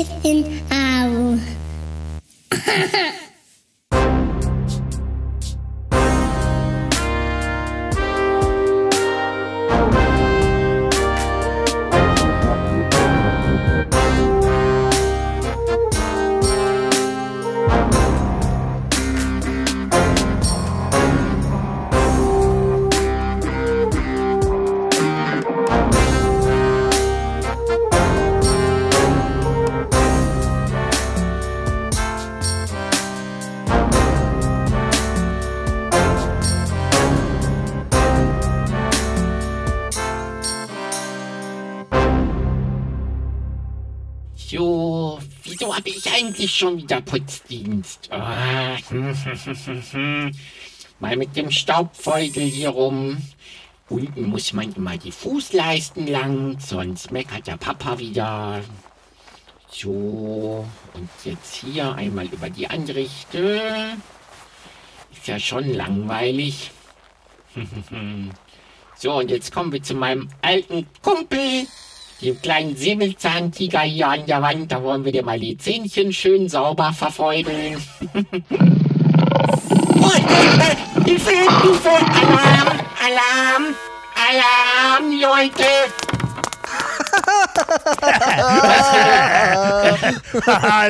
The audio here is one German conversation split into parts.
Ich bin Au. Schon wieder Putzdienst? Ah, Mal mit dem Staubfeugel hier rum. Unten muss man immer die Fußleisten lang, sonst meckert der Papa wieder. So, und jetzt hier einmal über die Anrichte. Ist ja schon langweilig. so, und jetzt kommen wir zu meinem alten Kumpel, dem kleinen Säbelzahntiger hier an der Wand. Da wollen wir dir mal die Zähnchen schön sauber verfeudeln. oh, äh, Hilfe, Hilfe, Alarm, Alarm, Alarm, Leute.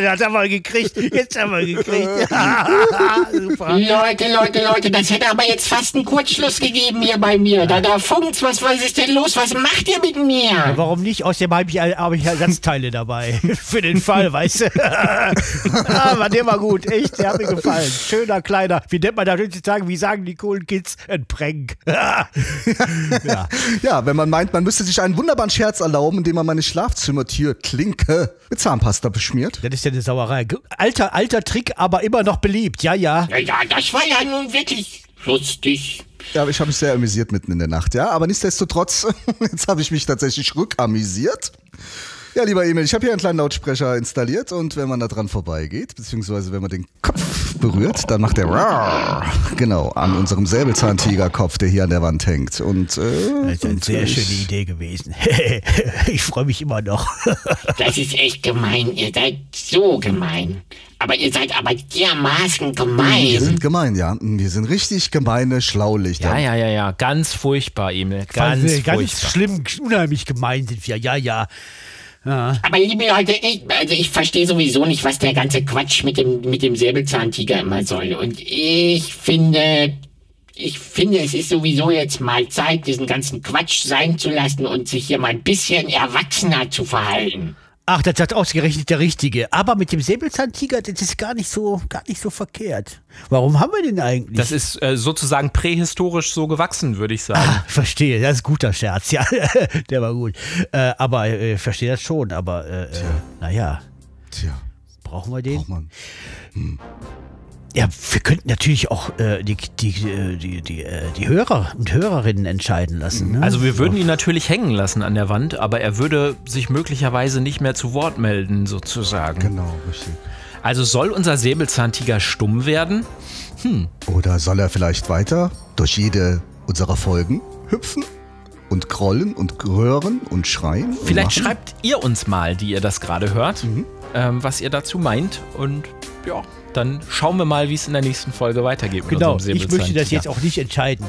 Das haben wir gekriegt. Jetzt haben wir gekriegt. Super. Leute, Leute, Leute, das hätte aber jetzt fast einen Kurzschluss gegeben hier bei mir. Da, da funkt's, was, was ist denn los? Was macht ihr mit mir? Warum nicht? Außerdem habe ich, hab ich Ersatzteile dabei. Für den Fall, weißt du? Aber der war gut. Echt, der hat mir gefallen. Schöner, kleiner. Wie nennt man das heutzutage? Wie sagen die coolen Kids? Ein Prank. ja. Ja, wenn man meint, man müsste sich einen wunderbaren Scherz erlauben, indem man meine Schlafzimmertürklinke mit Zahnpasta beschmiert. Das ist ja eine Sauerei. Alter, alter Trick, aber immer noch beliebt. Ja, ja. Ja, ja, das war ja nun wirklich lustig. Ja, aber ich habe mich sehr amüsiert mitten in der Nacht, ja. Aber nichtsdestotrotz, jetzt habe ich mich tatsächlich rückamüsiert. Ja, lieber Emil, ich habe hier einen kleinen Lautsprecher installiert und wenn man da dran vorbeigeht, beziehungsweise wenn man den Kopf berührt, dann macht der Rar, genau an unserem Säbelzahntigerkopf, der hier an der Wand hängt. Und äh, Das ist eine sehr schöne Idee gewesen. ich freue mich immer noch. Das ist echt gemein. Ihr seid so gemein. Aber ihr seid aber dermaßen Wir gemein. sind gemein, ja. Wir sind richtig gemeine Schlaulichter. Ja, ja, ja, ja. Ganz furchtbar, Emil. Ganz, Ganz, ganz furchtbar. schlimm, unheimlich gemein sind wir. Ja, ja. Aber liebe Leute, ich, also ich verstehe sowieso nicht, was der ganze Quatsch mit dem, mit dem Säbelzahntiger immer soll. Und ich finde, ich finde, es ist sowieso jetzt mal Zeit, diesen ganzen Quatsch sein zu lassen und sich hier mal ein bisschen erwachsener zu verhalten. Ach, das hat ausgerechnet der Richtige. Aber mit dem Säbelzahntiger, das ist gar nicht so, gar nicht so verkehrt. Warum haben wir den eigentlich? Das ist äh, sozusagen prähistorisch so gewachsen, würde ich sagen. Ah, verstehe, das ist ein guter Scherz, ja. der war gut. Äh, aber äh, verstehe das schon, aber äh, äh, naja, Tja, brauchen wir den? braucht man. Ja, wir könnten natürlich auch äh, die, die, äh, die, die, äh, die Hörer und Hörerinnen entscheiden lassen. Ne? Also wir würden ihn natürlich hängen lassen an der Wand, aber er würde sich möglicherweise nicht mehr zu Wort melden, sozusagen. Genau, richtig. Also soll unser Säbelzahntiger stumm werden? Oder soll er vielleicht weiter durch jede unserer Folgen hüpfen und krollen und röhren und schreien? und Vielleicht machen? schreibt ihr uns mal, die ihr das gerade hört, ähm, was ihr dazu meint. Und ja, dann schauen wir mal, wie es in der nächsten Folge weitergeht. mit Genau, ich möchte das jetzt auch nicht entscheiden.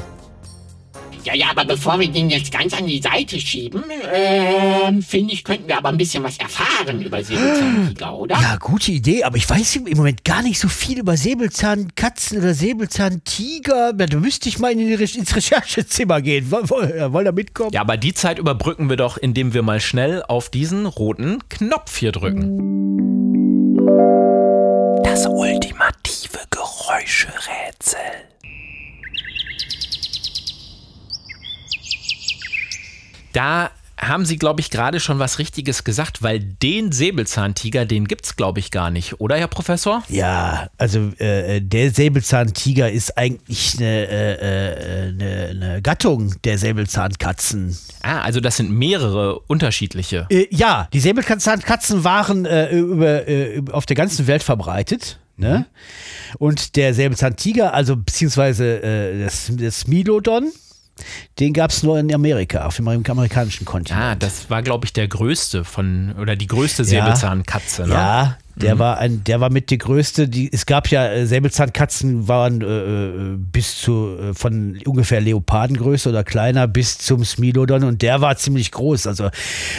Ja, ja, aber bevor wir den jetzt ganz an die Seite schieben, ähm, finde ich, könnten wir aber ein bisschen was erfahren über Säbelzahntiger, oder? Ja, gute Idee, aber ich weiß im Moment gar nicht so viel über Säbelzahnkatzen oder Säbelzahntiger. Da müsste ich mal in die Re ins Recherchezimmer gehen. Woll- woll- Wollt ihr mitkommen? Ja, aber die Zeit überbrücken wir doch, indem wir mal schnell auf diesen roten Knopf hier drücken. Das ultimative Geräuscherätsel. Da haben Sie, glaube ich, gerade schon was Richtiges gesagt, weil den Säbelzahntiger, den gibt es, glaube ich, gar nicht, oder, Herr Professor? Ja, also äh, der Säbelzahntiger ist eigentlich eine, äh, äh, eine, eine Gattung der Säbelzahnkatzen. Ah, also das sind mehrere unterschiedliche. Äh, ja, die Säbelzahnkatzen waren äh, über, äh, auf der ganzen Welt verbreitet. Ne? Und der Säbelzahntiger, also beziehungsweise äh, das, das Milodon, den gab es nur in Amerika, auf dem amerikanischen Kontinent. Ah, das war, glaube ich, der größte von, oder die größte Säbelzahnkatze, ne? Ja, der war ein, der war mit die größte. Die, es gab ja äh, Säbelzahnkatzen waren äh, äh, bis zu äh, von ungefähr Leopardengröße oder kleiner bis zum Smilodon und der war ziemlich groß, also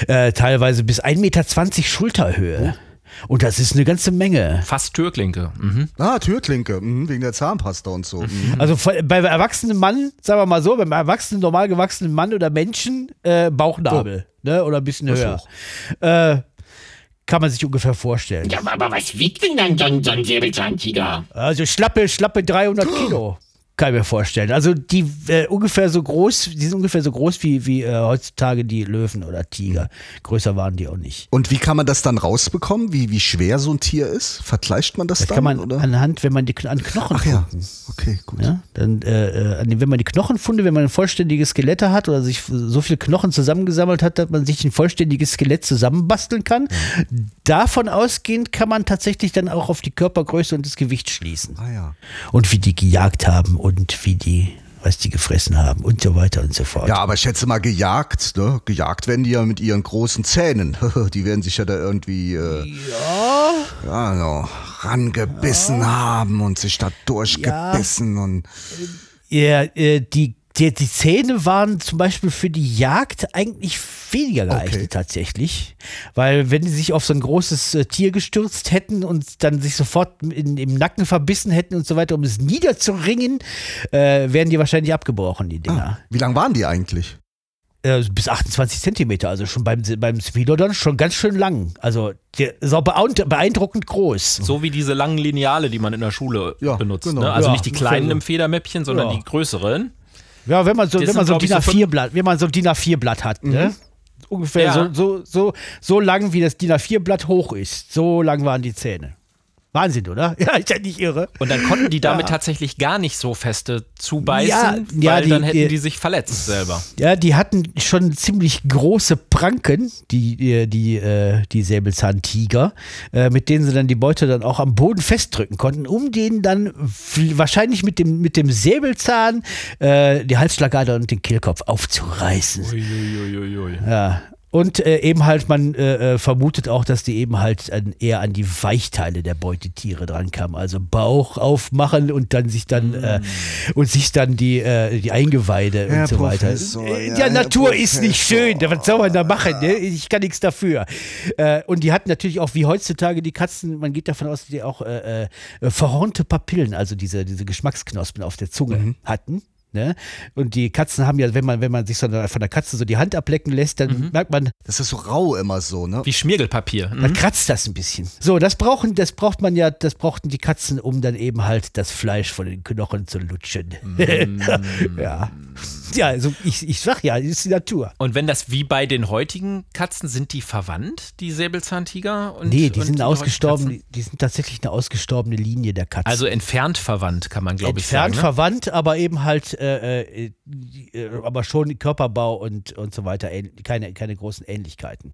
äh, teilweise bis 1,20 Meter Schulterhöhe. Und das ist eine ganze Menge. Fast Türklinke. Mhm. Ah, Türklinke, mhm, wegen der Zahnpasta und so. Mhm. Also von- beim erwachsenen Mann, sagen wir mal so, beim erwachsenen, normal gewachsenen Mann oder Menschen, äh, Bauchnabel, ne? Oder ein bisschen Das höher. Äh, kann man sich ungefähr vorstellen. Ja, aber was wiegt denn dann so ein, so ein Säbelzahntiger? Also schlappe, schlappe 300 Kilo. Kann ich mir vorstellen. Also die äh, ungefähr so groß, die sind ungefähr so groß wie, wie äh, heutzutage die Löwen oder Tiger. Größer waren die auch nicht. Und wie kann man das dann rausbekommen, wie, wie schwer so ein Tier ist? Vergleicht man das, Das dann? kann man oder? anhand, wenn man die an Knochen Ach ja, okay, gut. Ja, dann, äh, äh, wenn man die Knochenfunde, wenn man ein vollständiges Skelett hat oder sich so viele Knochen zusammengesammelt hat, dass man sich ein vollständiges Skelett zusammenbasteln kann, davon ausgehend kann man tatsächlich dann auch auf die Körpergröße und das Gewicht schließen. Ah ja. Und wie die gejagt haben und wie die, was die gefressen haben und so weiter und so fort. Ja, aber ich schätze mal gejagt, ne? Gejagt werden die ja mit ihren großen Zähnen. die werden sich ja da irgendwie äh, ja. Ja, so rangebissen haben und sich da durchgebissen und Ja, äh, die, die, die Zähne waren zum Beispiel für die Jagd eigentlich weniger geeignet Okay. tatsächlich. Weil wenn die sich auf so ein großes äh, Tier gestürzt hätten und dann sich sofort in, im Nacken verbissen hätten und so weiter, um es niederzuringen, äh, wären die wahrscheinlich abgebrochen, die Dinger. wie lang waren die eigentlich? Äh, bis 28 Zentimeter, also schon beim, beim Spilodon schon ganz schön lang. Also der ist auch beeindruckend, groß. So wie diese langen Lineale, die man in der Schule Ja, benutzt. genau. Ne? Also Ja, nicht die kleinen ungefähr so. im Federmäppchen, sondern Ja. die größeren. Ja, wenn man so, Das wenn man so ein DIN so A4-Blatt, wenn man so ein DIN A4-Blatt hat, ne? Ungefähr Ja. so, so, so, so lang, wie das DIN A4-Blatt hoch ist. So lang waren die Zähne. Wahnsinn, oder? Ja, ist ja nicht irre. Und dann konnten die damit Ja. tatsächlich gar nicht so feste zubeißen, Ja, weil ja, die- dann hätten die- die sich verletzt selber. Ja, die hatten schon ziemlich große Pranken, die, die, die, äh, die Säbelzahntiger, äh, mit denen sie dann die Beute dann auch am Boden festdrücken konnten, um denen dann wahrscheinlich mit dem, mit dem Säbelzahn äh, die Halsschlagader und den Kehlkopf aufzureißen. Uiuiuiui. Ja. Und äh, eben halt, man äh, äh, vermutet auch, dass die eben halt an, eher an die Weichteile der Beutetiere drankamen. Also Bauch aufmachen und dann sich dann äh, und sich dann die, äh, die Eingeweide Herr und so Professor, weiter. Äh, ja, ja, Natur ist nicht Professor. schön. Was soll man da machen? Ne? Ich kann nichts dafür. Und die hatten natürlich auch wie heutzutage die Katzen, man geht davon aus, dass die auch verhornte Papillen, also diese, diese Geschmacksknospen auf der Zunge Mhm. hatten. Ne? Und die Katzen haben ja, wenn man, wenn man sich so eine, von der Katze so die Hand ablecken lässt, dann Mhm. merkt man, Das ist so rau immer so, ne? Wie Schmiergelpapier. Mhm. dann kratzt das ein bisschen. So, das brauchen, das braucht man ja, das brauchten die Katzen, um dann eben halt das Fleisch von den Knochen zu lutschen. ja. Ja, also ich, ich sag ja, das ist die Natur. Und wenn das wie bei den heutigen Katzen, sind die verwandt, die Säbelzahntiger? Und, Nee, die und sind die ausgestorben, die, die sind tatsächlich eine ausgestorbene Linie der Katzen. Also entfernt verwandt, kann man glaube ich Entfernt sagen. Ne? verwandt, aber eben halt, äh, äh, äh, aber schon Körperbau und, und so weiter, keine, keine großen Ähnlichkeiten.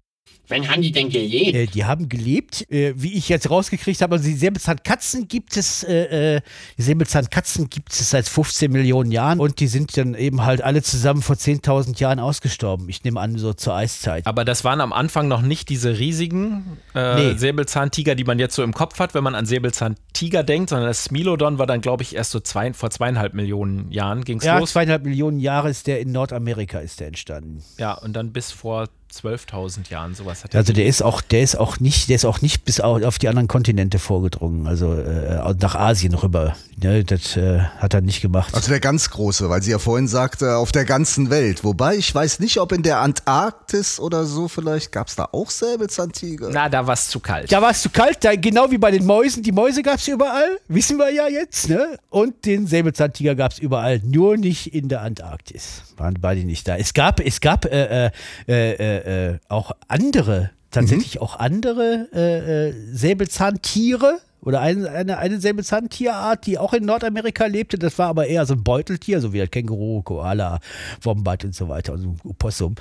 Wann haben die denn gelebt? Äh, die haben gelebt, äh, wie ich jetzt rausgekriegt habe, also die Säbelzahnkatzen gibt es, äh, äh, die Säbelzahnkatzen gibt es seit 15 Millionen Jahren und die sind dann eben halt alle zusammen vor 10.000 Jahren ausgestorben. Ich nehme an, so zur Eiszeit. Aber das waren am Anfang noch nicht diese riesigen äh, Nee. Säbelzahntiger, die man jetzt so im Kopf hat, wenn man an Säbelzahntiger denkt, sondern das Smilodon war dann, glaube ich, erst so zwei, vor zweieinhalb Millionen Jahren ging es Ja, los. zweieinhalb Millionen Jahre ist der in Nordamerika ist der entstanden. Ja, und dann bis vor 12.000 Jahren sowas hat er Also der ist auch, der ist auch nicht, der ist auch nicht bis au- auf die anderen Kontinente vorgedrungen, also äh, nach Asien rüber. Ne, das äh, hat er nicht gemacht. Also der ganz große, weil sie ja vorhin sagte, auf der ganzen Welt. Wobei ich weiß nicht, ob in der Antarktis oder so vielleicht gab es da auch Säbelzahntiger. Na, da war es zu kalt. Da war es zu kalt, da, genau wie bei den Mäusen. Die Mäuse gab es überall, wissen wir ja jetzt. Ne? Und den Säbelzahntiger gab es überall, nur nicht in der Antarktis. Waren beide nicht da. Es gab, es gab äh, äh, äh, äh, äh, auch andere, tatsächlich auch andere äh, äh, Säbelzahntiere oder eine, eine, eine Säbelzahntierart, die auch in Nordamerika lebte. Das war aber eher so ein Beuteltier, so wie das Känguru, Koala, Wombat und so weiter, also Opossum.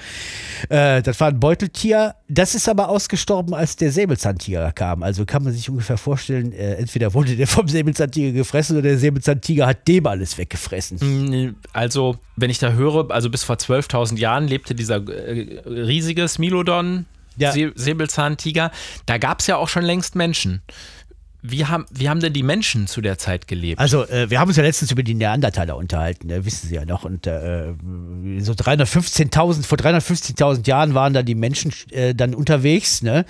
Äh, das war ein Beuteltier. Das ist aber ausgestorben, als der Säbelzahntiger kam. Also kann man sich ungefähr vorstellen, äh, entweder wurde der vom Säbelzahntiger gefressen oder der Säbelzahntiger hat dem alles weggefressen. Mm, Also, wenn ich da höre, also bis vor 12.000 Jahren lebte dieser äh, riesige Smilodon, Ja. Säbelzahntiger. Da gab es ja auch schon längst Menschen. Wie haben, wie haben denn die Menschen zu der Zeit gelebt? Also, äh, wir haben uns ja letztens über die Neandertaler unterhalten, ne, wissen Sie ja noch. Und äh, so 315.000, vor 350.000 Jahren waren da die Menschen äh, dann unterwegs. Ne?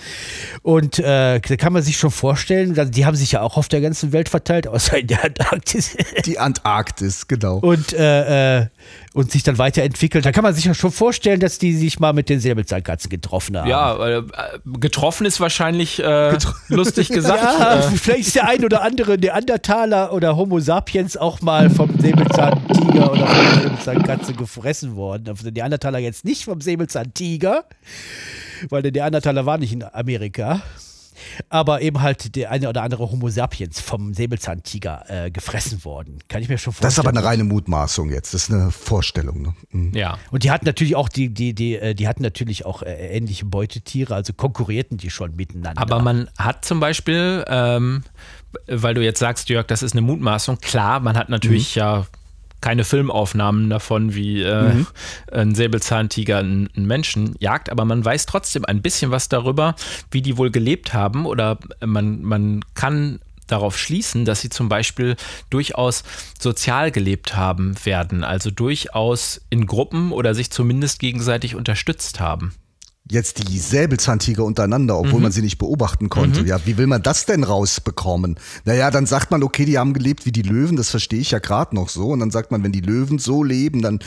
Und äh, da kann man sich schon vorstellen, die haben sich ja auch auf der ganzen Welt verteilt, außer in der Antarktis. Die Antarktis, genau. und, äh, äh, und sich dann weiterentwickelt. Da kann man sich ja schon vorstellen, dass die sich mal mit den Säbelzahnkatzen getroffen haben. ja, äh, getroffen ist wahrscheinlich äh, lustig gesagt. Ja, Äh, vielleicht ist der ein oder andere Neandertaler oder Homo sapiens auch mal vom Säbelzahntiger oder von der Säbelzahnkatze gefressen worden. Also der Neandertaler jetzt nicht vom Säbelzahntiger, weil der Neandertaler war nicht in Amerika. Aber eben halt der eine oder andere Homo sapiens vom Säbelzahntiger äh, gefressen worden. Kann ich mir schon vorstellen. Das ist aber eine reine Mutmaßung jetzt. Das ist eine Vorstellung. Ne? Mhm. ja. Und die hatten natürlich auch die, die, die, äh, die hatten natürlich auch äh, ähnliche Beutetiere, also konkurrierten die schon miteinander. Aber man hat zum Beispiel, ähm, weil du jetzt sagst, Jörg, das ist eine Mutmaßung, klar, man hat natürlich ja keine Filmaufnahmen davon, wie äh, ein Säbelzahntiger einen, einen Menschen jagt, aber man weiß trotzdem ein bisschen was darüber, wie die wohl gelebt haben oder man, man kann darauf schließen, dass sie zum Beispiel durchaus sozial gelebt haben werden, also durchaus in Gruppen oder sich zumindest gegenseitig unterstützt haben. Jetzt die Säbelzahntiger untereinander, obwohl man sie nicht beobachten konnte. Ja, wie will man das denn rausbekommen? Naja, dann sagt man, okay, die haben gelebt wie die Löwen, das verstehe ich ja gerade noch so. Und dann sagt man, wenn die Löwen so leben, dann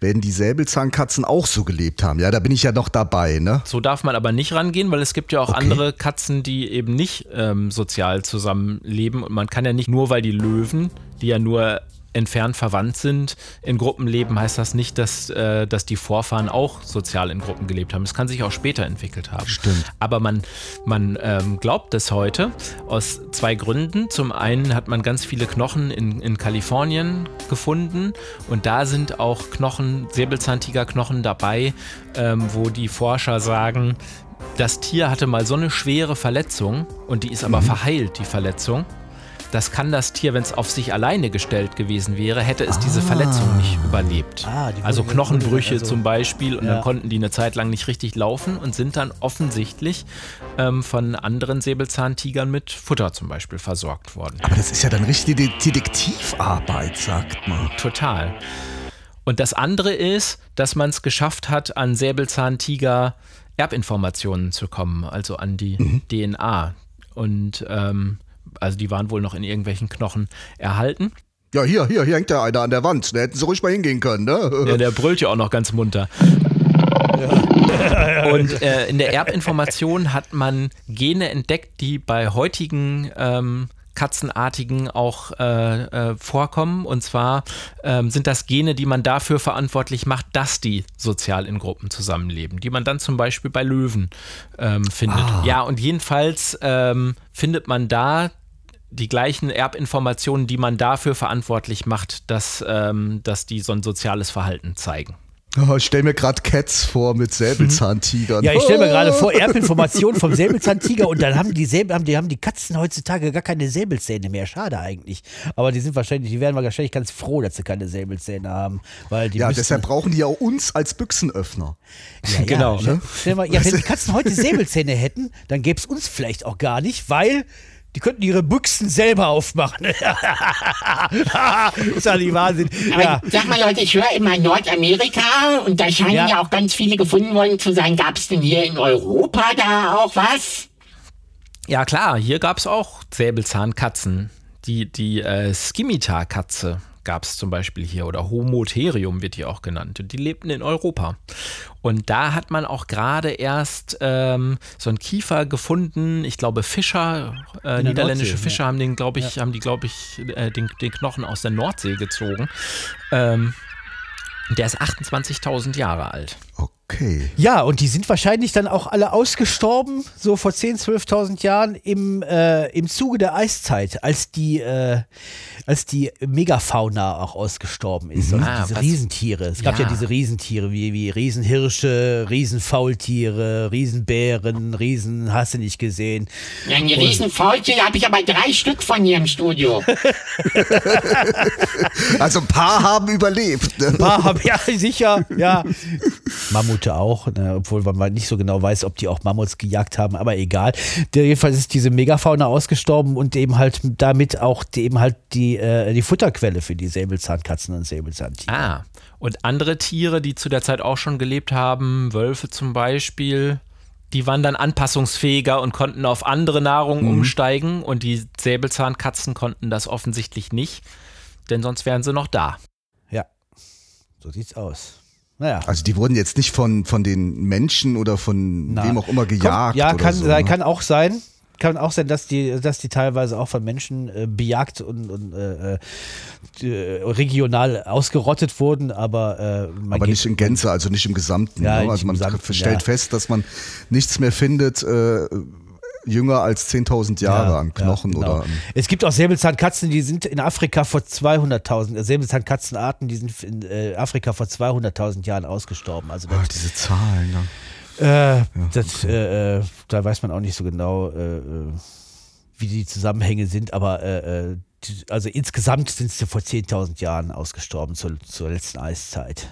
werden die Säbelzahnkatzen auch so gelebt haben. Ja, da bin ich ja noch dabei, ne? So darf man aber nicht rangehen, weil es gibt ja auch Okay. andere Katzen, die eben nicht ähm, sozial zusammenleben. Und man kann ja nicht nur, weil die Löwen, die ja nur entfernt verwandt sind, in Gruppen leben, heißt das nicht, dass, äh, dass die Vorfahren auch sozial in Gruppen gelebt haben. Das kann sich auch später entwickelt haben. Stimmt. Aber man, man ähm, glaubt es heute aus zwei Gründen. Zum einen hat man ganz viele Knochen in, in Kalifornien gefunden und da sind auch Knochen, Säbelzahntigerknochen dabei, ähm, wo die Forscher sagen, das Tier hatte mal so eine schwere Verletzung und die ist aber verheilt, die Verletzung. Das kann das Tier, wenn es auf sich alleine gestellt gewesen wäre, hätte es diese Verletzung nicht überlebt. Ah, also Knochenbrüche also- zum Beispiel und Ja. dann konnten die eine Zeit lang nicht richtig laufen und sind dann offensichtlich ähm, von anderen Säbelzahntigern mit Futter zum Beispiel versorgt worden. Aber das ist ja dann richtige Detektivarbeit, sagt man. Total. Und das andere ist, dass man es geschafft hat, an Säbelzahntiger Erbinformationen zu kommen, also an die DNA. Und ähm, also die waren wohl noch in irgendwelchen Knochen erhalten. Ja, hier, hier, hier hängt ja einer an der Wand. Da hätten sie ruhig mal hingehen können, ne? Ja, der brüllt ja auch noch ganz munter. Und äh, in der Erbinformation hat man Gene entdeckt, die bei heutigen ähm, Katzenartigen auch äh, äh, vorkommen. Und zwar ähm, sind das Gene, die man dafür verantwortlich macht, dass die sozial in Gruppen zusammenleben, die man dann zum Beispiel bei Löwen ähm, findet. Ja, und jedenfalls ähm, findet man da die gleichen Erbinformationen, die man dafür verantwortlich macht, dass, ähm, dass die so ein soziales Verhalten zeigen. Oh, ich stell mir gerade Cats vor mit Säbelzahntigern. Ja, ich stelle mir gerade vor, Erbinformation vom Säbelzahntiger und dann haben die, Säbel, haben, die, haben die Katzen heutzutage gar keine Säbelzähne mehr. Schade eigentlich. Aber die sind wahrscheinlich, die werden wahrscheinlich ganz froh, dass sie keine Säbelzähne haben. Weil die Ja, müssten- deshalb brauchen die ja auch uns als Büchsenöffner. ja, ja, genau, Stell, ne? stell mal, ja, wenn die Katzen heute Säbelzähne hätten, dann gäbe es uns vielleicht auch gar nicht, weil die könnten ihre Büchsen selber aufmachen. ist ja Wahnsinn. Aber Ja. sag mal, Leute, ich höre immer Nordamerika und da scheinen Ja. ja. auch ganz viele gefunden worden zu sein. Gab es denn hier in Europa da auch was? Ja klar, hier gab es auch Säbelzahnkatzen. Die, die äh, Skimitar-Katze gab es zum Beispiel hier oder Homotherium wird die auch genannt. Und die lebten in Europa. Und da hat man auch gerade erst ähm, so einen Kiefer gefunden. Ich glaube, Fischer, äh, der niederländische Nordsee, Fischer haben den, glaube ich, haben die, glaube ich, äh, den, den Knochen aus der Nordsee gezogen. Ähm, der ist 28.000 Jahre alt. Okay. Ja, und die sind wahrscheinlich dann auch alle ausgestorben, so vor 10.000, 12.000 Jahren im, äh, im Zuge der Eiszeit, als die, äh, als die Megafauna auch ausgestorben ist. Also Ah, diese was- Riesentiere. Es gab ja Ja. diese Riesentiere wie, wie Riesenhirsche, Riesenfaultiere, Riesenbären, Riesen, hast du nicht gesehen. Ja, eine riesen Faultier habe ich aber drei Stück von hier im Studio. Also ein paar haben überlebt. Ne? Ah, hab- ja, sicher, ja. Mammute auch, ne, obwohl man nicht so genau weiß, ob die auch Mammuts gejagt haben, aber egal. Der, jedenfalls ist diese Megafauna ausgestorben und eben halt damit auch die, eben halt die, äh, die Futterquelle für die Säbelzahnkatzen und Säbelzahntiger. Ah, und andere Tiere, die zu der Zeit auch schon gelebt haben, Wölfe zum Beispiel, die waren dann anpassungsfähiger und konnten auf andere Nahrung Mhm. umsteigen und die Säbelzahnkatzen konnten das offensichtlich nicht, denn sonst wären sie noch da. Ja, so sieht's aus. Naja. Also die wurden jetzt nicht von, von den Menschen oder von Na. wem auch immer gejagt. ja, oder kann, so, ne? kann auch sein. Kann auch sein, dass die, dass die teilweise auch von Menschen äh, bejagt und, und äh, äh, äh, regional ausgerottet wurden, aber äh, Aber nicht in Gänze, also nicht im Gesamten. Ja, ne? nicht Also man Gesamten, stellt ja. fest, dass man nichts mehr findet, jünger als 10.000 Jahre Ja, an Knochen ja, genau. oder an Es gibt auch Säbelzahnkatzen, die sind in Afrika vor 200.000, äh, Säbelzahnkatzenarten, die sind in äh, Afrika vor 200.000 Jahren ausgestorben. Also das, Ach, diese Zahlen. Ne? äh, das, äh, äh, da weiß man auch nicht so genau, äh, wie die Zusammenhänge sind, aber die, also insgesamt sind sie vor 10.000 Jahren ausgestorben zur, zur letzten Eiszeit.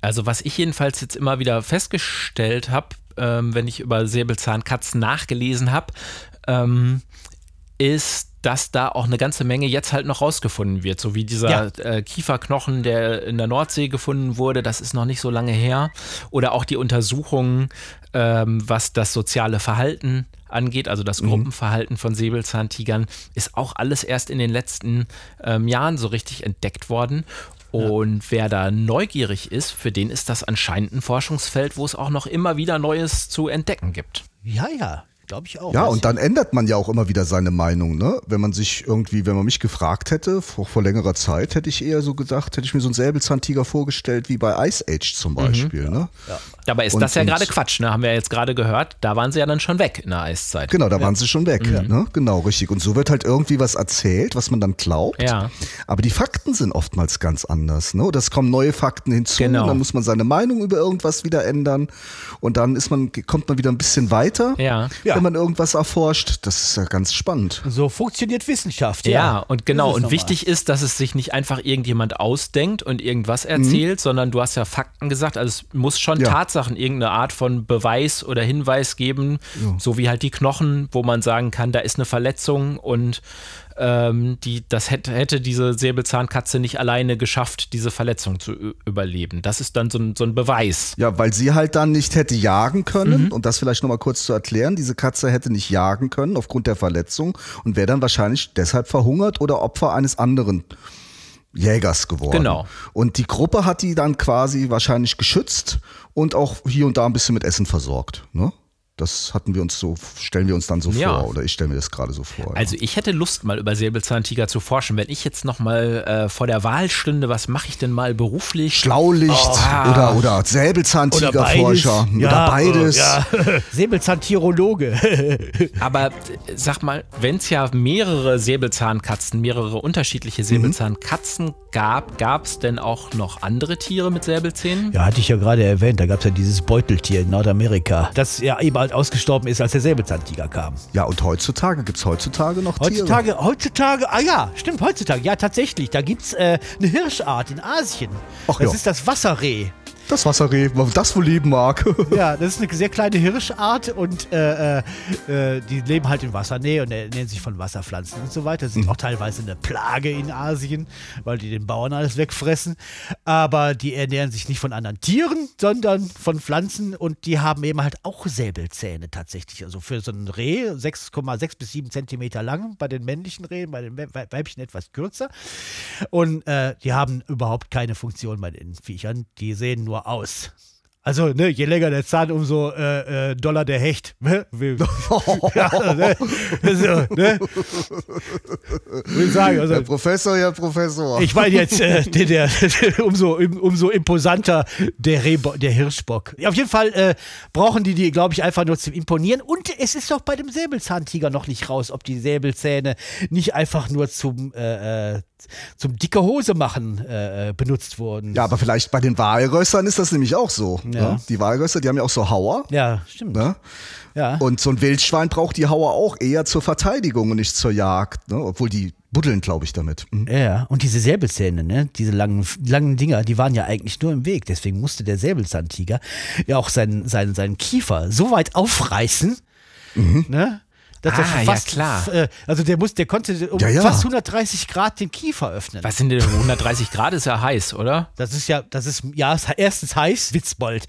Also was ich jedenfalls jetzt immer wieder festgestellt habe, ähm, wenn ich über Säbelzahnkatzen nachgelesen habe, ähm, ist, dass da auch eine ganze Menge jetzt halt noch rausgefunden wird. So wie dieser Ja. äh, Kieferknochen, der in der Nordsee gefunden wurde, das ist noch nicht so lange her. Oder auch die Untersuchungen, ähm, was das soziale Verhalten angeht, also das Gruppenverhalten von Säbelzahntigern, ist auch alles erst in den letzten ähm, Jahren so richtig entdeckt worden. Und wer da neugierig ist, für den ist das anscheinend ein Forschungsfeld, wo es auch noch immer wieder Neues zu entdecken gibt. Ja, ja, glaube ich auch. Ja, und dann ändert man ja auch immer wieder seine Meinung, ne? Wenn man sich irgendwie, wenn man mich gefragt hätte, vor, vor längerer Zeit, hätte ich eher so gesagt, hätte ich mir so einen Säbelzahntiger vorgestellt wie bei Ice Age zum Beispiel, ne? Dabei ist Und- das ja gerade Quatsch, ne? Haben wir ja jetzt gerade gehört. Da waren sie ja dann schon weg in der Eiszeit. Genau, da waren sie schon weg. Ne? Genau, richtig. Und so wird halt irgendwie was erzählt, was man dann glaubt. Ja. Aber die Fakten sind oftmals ganz anders. Ne? Oder es kommen neue Fakten hinzu. Genau. Dann muss man seine Meinung über irgendwas wieder ändern. Und dann ist man, kommt man wieder ein bisschen weiter, Ja. Ja. Wenn man irgendwas erforscht. Das ist ja ganz spannend. so funktioniert Wissenschaft. Ja, Ja, und genau. Und wichtig ist, dass es sich nicht einfach irgendjemand ausdenkt und irgendwas erzählt, sondern du hast ja Fakten gesagt. Also es muss schon Ja. Tatsachen, irgendeine Art von Beweis oder Hinweis geben, so wie halt die Knochen, wo man sagen kann, da ist eine Verletzung und ähm, die, das hätte, hätte diese Säbelzahnkatze nicht alleine geschafft, diese Verletzung zu überleben. Das ist dann so ein, so ein Beweis. Ja, weil sie halt dann nicht hätte jagen können. Mhm. Und das vielleicht nochmal kurz zu erklären. Diese Katze hätte nicht jagen können aufgrund der Verletzung und wäre dann wahrscheinlich deshalb verhungert oder Opfer eines anderen Jägers geworden. Genau. Und die Gruppe hat die dann quasi wahrscheinlich geschützt und auch hier und da ein bisschen mit Essen versorgt. Ne? Das hatten wir uns so, stellen wir uns dann so Ja. vor, oder ich stelle mir das gerade so vor. ja. Also ich hätte Lust, mal über Säbelzahntiger zu forschen. Wenn ich jetzt noch mal äh, vor der Wahl stünde, was mache ich denn mal beruflich? Schlaulicht Oh. oder, oder Säbelzahntigerforscher oder, Ja, beides. äh, Ja. Säbelzahntirologe. Aber äh, sag mal, wenn es ja mehrere Säbelzahnkatzen, mehrere unterschiedliche Säbelzahnkatzen gab, gab es denn auch noch andere Tiere mit Säbelzähnen? Ja, hatte ich ja gerade erwähnt, da gab es ja dieses Beuteltier in Nordamerika, das ja eben halt ausgestorben ist, als der Säbelzahntiger kam. Ja, und heutzutage, gibt es heutzutage noch Tiere? Heutzutage, heutzutage, ah ja, stimmt, heutzutage, ja tatsächlich, da gibt es äh, eine Hirschart in Asien. Ach das ja. ist das Wasserreh. Das Wasserreh, was das wohl leben mag. Ja, das ist eine sehr kleine Hirschart und äh, äh, äh, die leben halt in Wassernähe und ernähren sich von Wasserpflanzen und so weiter. Sind auch teilweise eine Plage in Asien, weil die den Bauern alles wegfressen. Aber die ernähren sich nicht von anderen Tieren, sondern von Pflanzen und die haben eben halt auch Säbelzähne tatsächlich. Also für so ein Reh 6,6 bis 7 Zentimeter lang, bei den männlichen Rehen, bei den Wei- Wei- Weibchen etwas kürzer. Und äh, die haben überhaupt keine Funktion bei den Viechern. Die sehen nur aus. Also, ne, je länger der Zahn, umso äh, äh, doller der Hecht. Ne? ja, ne? So, ne? Will ich sagen, also, Herr Professor, Herr Professor. ich meine jetzt, äh, der, der, umso, umso imposanter der, Rehbo der Hirschbock. Ja, auf jeden Fall äh, brauchen die die, glaube ich, einfach nur zum Imponieren. Und es ist doch bei dem Säbelzahntiger noch nicht raus, ob die Säbelzähne nicht einfach nur zum, äh, äh, zum dicke Hose machen benutzt wurden. ja, aber vielleicht bei den Walrössern ist das nämlich auch so. Ja. Ne? Die Walrösser, die haben ja auch so Hauer. Ja, stimmt. Ne? Ja. Und so ein Wildschwein braucht die Hauer auch eher zur Verteidigung und nicht zur Jagd. Ne? Obwohl die buddeln, glaube ich, damit. Mhm. Ja, und diese Säbelzähne, ne, diese langen, langen Dinger, die waren ja eigentlich nur im Weg. Deswegen musste der Säbelzahntiger ja auch seinen, seinen, seinen Kiefer so weit aufreißen, ne, dass er Ah, ja, fast, klar. Äh, also der muss, der konnte um Ja, ja. fast 130 Grad den Kiefer öffnen. Was sind denn 130 Grad? Ist ja heiß, oder? Das ist ja, das ist, ja, erstens heiß, Witzbold.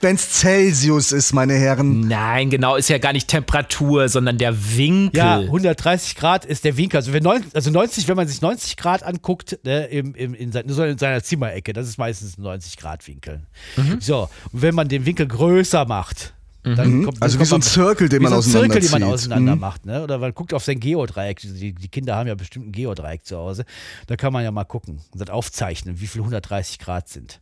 Wenn's Celsius ist, meine Herren. Nein, genau, ist ja gar nicht Temperatur, sondern der Winkel. Ja, 130 Grad ist der Winkel. Also, wenn neun, also 90, wenn man sich 90 Grad anguckt, ne, im, im, in, sein, in seiner Zimmerecke, das ist meistens ein 90 Grad Winkel. Mhm. So, und wenn man den Winkel größer macht, dann kommt, Also wie so ein kommt Zirkel, den wie man so ein Zirkel, den man auseinanderzieht. auseinander Mhm. macht, ne? Oder man guckt auf sein Geodreieck. Die, die Kinder haben ja bestimmt ein Geodreieck zu Hause. Da kann man ja mal gucken und das aufzeichnen, wie viel 130 Grad sind.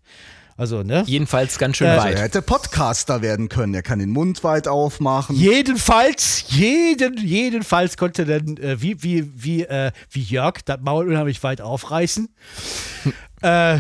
Also, ne? Jedenfalls ganz schön Äh, Er weit. hätte Podcaster werden können. Er kann den Mund weit aufmachen. Jedenfalls, jeden, jedenfalls konnte dann, äh, wie, wie, wie, äh, wie Jörg, das Maul unheimlich weit aufreißen. äh,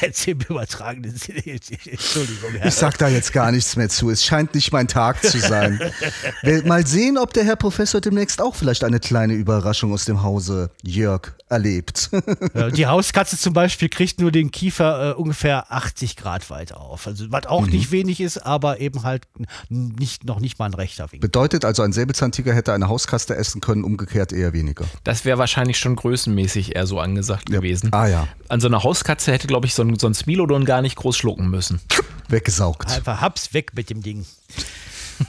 jetzt im übertragenen Sinne. Entschuldigung, Herr. Ich sag da jetzt gar nichts mehr zu. Es scheint nicht mein Tag zu sein. Mal sehen, ob der Herr Professor demnächst auch vielleicht eine kleine Überraschung aus dem Hause Jörg erlebt. Ja, Die Hauskatze zum Beispiel kriegt nur den Kiefer äh, ungefähr 80 Grad weit auf. Also, was auch nicht wenig ist, aber eben halt nicht, noch nicht mal ein rechter Winkel. Bedeutet also, ein Säbelzahntiger hätte eine Hauskaste essen können, umgekehrt eher weniger. Das wäre wahrscheinlich schon größenmäßig eher so angesagt gewesen. Ah ja, An so einer Hauskatze hätte, glaube ich, so ein, so ein Smilodon gar nicht groß schlucken müssen. weggesaugt. Einfach haps weg mit dem Ding.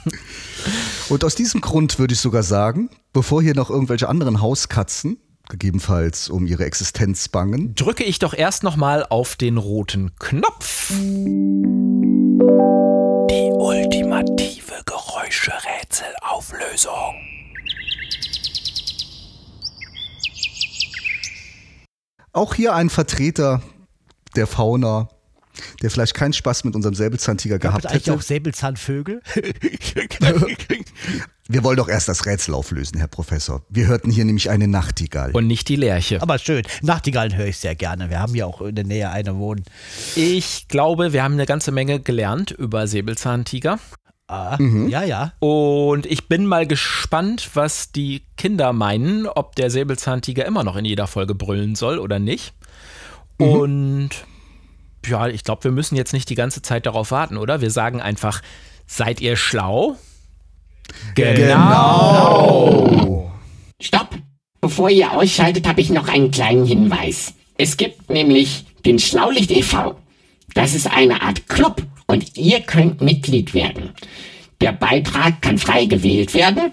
Und aus diesem Grund würde ich sogar sagen, bevor hier noch irgendwelche anderen Hauskatzen, gegebenenfalls um ihre Existenz bangen, Drücke ich doch erst nochmal auf den roten Knopf. Die ultimative Geräuscherätselauflösung. auch hier ein Vertreter der Fauna, der vielleicht keinen Spaß mit unserem Säbelzahntiger Gab es gehabt eigentlich hätte. auch Säbelzahnvögel? Wir wollen doch erst das Rätsel auflösen, Herr Professor. Wir hörten hier nämlich eine Nachtigall. Und nicht die Lerche. Aber schön. Nachtigallen höre ich sehr gerne. Wir haben ja auch in der Nähe eine wohnen. Ich glaube, wir haben eine ganze Menge gelernt über Säbelzahntiger. Ah, Mhm. Ja, ja. Und ich bin mal gespannt, was die Kinder meinen, ob der Säbelzahntiger immer noch in jeder Folge brüllen soll oder nicht. Und ja, ich glaube, wir müssen jetzt nicht die ganze Zeit darauf warten, oder? Wir sagen einfach, seid ihr schlau? Genau. Stopp! Bevor ihr ausschaltet, habe ich noch einen kleinen Hinweis. Es gibt nämlich den Schlaulicht e.V. Das ist eine Art Club und ihr könnt Mitglied werden. Der Beitrag kann frei gewählt werden